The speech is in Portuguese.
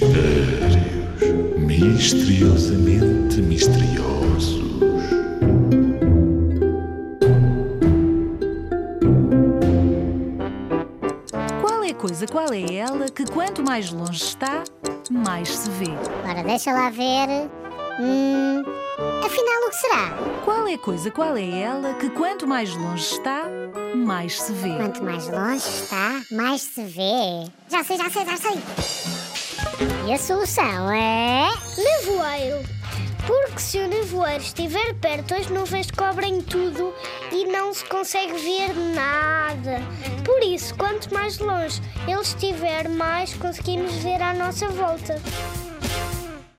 Mistérios misteriosamente misteriosos. Qual é a coisa, qual é ela que quanto mais longe está, mais se vê? Ora, deixa lá ver. Hum, afinal, o que será? Qual é a coisa, qual é ela que quanto mais longe está, mais se vê? Quanto mais longe está, mais se vê. Já sei, já sei, já sei. A solução é. Nevoeiro. Porque se o nevoeiro estiver perto, as nuvens cobrem tudo e não se consegue ver nada. Por isso, quanto mais longe ele estiver, mais conseguimos ver à nossa volta.